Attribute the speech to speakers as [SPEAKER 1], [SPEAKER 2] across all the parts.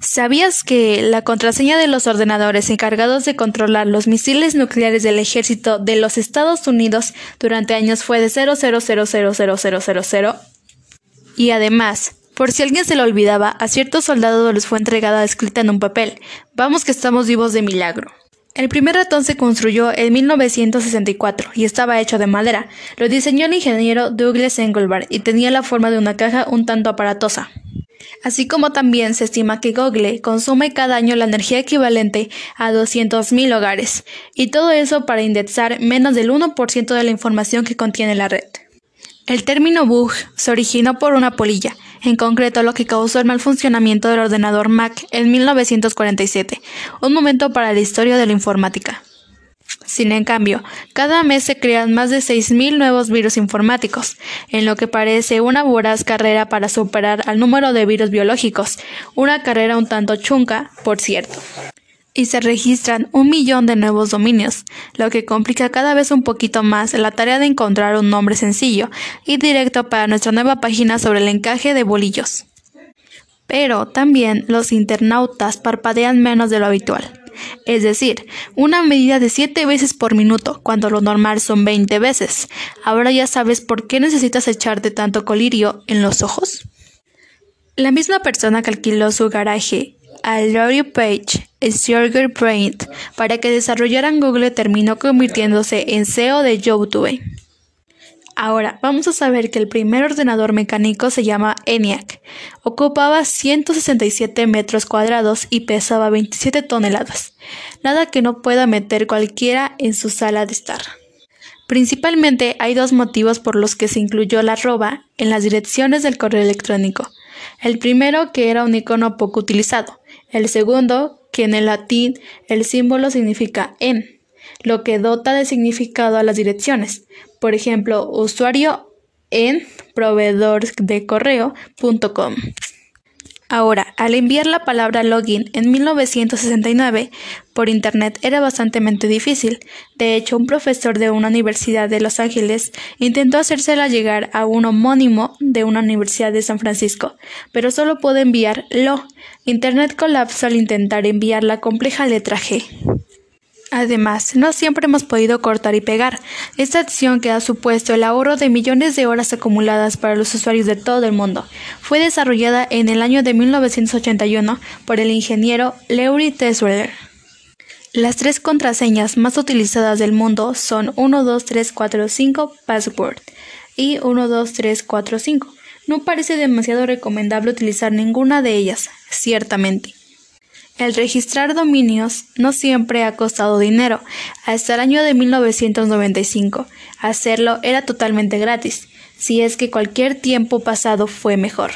[SPEAKER 1] ¿Sabías que la contraseña de los ordenadores encargados de controlar los misiles nucleares del ejército de los Estados Unidos durante años fue de 00000000? Y además, por si alguien se lo olvidaba, a ciertos soldados les fue entregada escrita en un papel. Vamos que estamos vivos de milagro. El primer ratón se construyó en 1964 y estaba hecho de madera. Lo diseñó el ingeniero Douglas Engelbart y tenía la forma de una caja un tanto aparatosa. Así como también se estima que Google consume cada año la energía equivalente a 200.000 hogares, y todo eso para indexar menos del 1% de la información que contiene la red. El término bug se originó por una polilla, en concreto lo que causó el mal funcionamiento del ordenador Mac en 1947, un momento para la historia de la informática. Sin en cada mes se crean más de 6.000 nuevos virus informáticos, en lo que parece una voraz carrera para superar al número de virus biológicos, una carrera un tanto chunca, por cierto y se registran un millón de nuevos dominios, lo que complica cada vez un poquito más la tarea de encontrar un nombre sencillo y directo para nuestra nueva página sobre el encaje de bolillos. Pero también los internautas parpadean menos de lo habitual, es decir, una medida de 7 veces por minuto, cuando lo normal son 20 veces. Ahora ya sabes por qué necesitas echarte tanto colirio en los ojos. La misma persona que alquiló su garaje a Larry Page y Sergey Brin para que desarrollaran Google terminó convirtiéndose en CEO de YouTube. Ahora, vamos a saber que el primer ordenador mecánico se llama ENIAC. Ocupaba 167 metros cuadrados y pesaba 27 toneladas. Nada que no pueda meter cualquiera en su sala de estar. Principalmente hay dos motivos por los que se incluyó la arroba en las direcciones del correo electrónico. El primero que era un icono poco utilizado, el segundo, que en el latín el símbolo significa en, lo que dota de significado a las direcciones. Por ejemplo, usuario en proveedor de correo.com. Ahora, al enviar la palabra login en 1969 por Internet era bastante difícil. De hecho, un profesor de una universidad de Los Ángeles intentó hacérsela llegar a un homónimo de una universidad de San Francisco, pero solo pudo enviar lo. Internet colapsó al intentar enviar la compleja letra G. Además, no siempre hemos podido cortar y pegar, esta acción que ha supuesto el ahorro de millones de horas acumuladas para los usuarios de todo el mundo. Fue desarrollada en el año de 1981 por el ingeniero Leury Tesweller. Las tres contraseñas más utilizadas del mundo son 12345 password y 12345. No parece demasiado recomendable utilizar ninguna de ellas, ciertamente. El registrar dominios no siempre ha costado dinero. Hasta el año de 1995, hacerlo era totalmente gratis, si es que cualquier tiempo pasado fue mejor.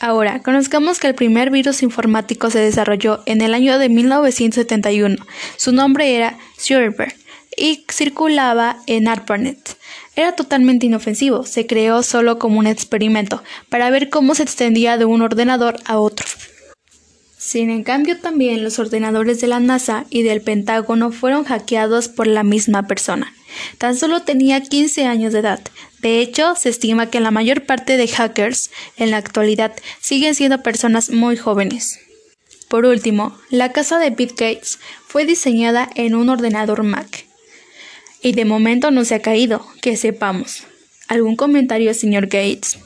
[SPEAKER 1] Ahora, conozcamos que el primer virus informático se desarrolló en el año de 1971. Su nombre era Server y circulaba en ARPANET. Era totalmente inofensivo, se creó solo como un experimento para ver cómo se extendía de un ordenador a otro. Sin en cambio también los ordenadores de la NASA y del Pentágono fueron hackeados por la misma persona. Tan solo tenía 15 años de edad. De hecho, se estima que la mayor parte de hackers en la actualidad siguen siendo personas muy jóvenes. Por último, la casa de Bill Gates fue diseñada en un ordenador Mac. Y de momento no se ha caído, que sepamos. ¿Algún comentario, señor Gates?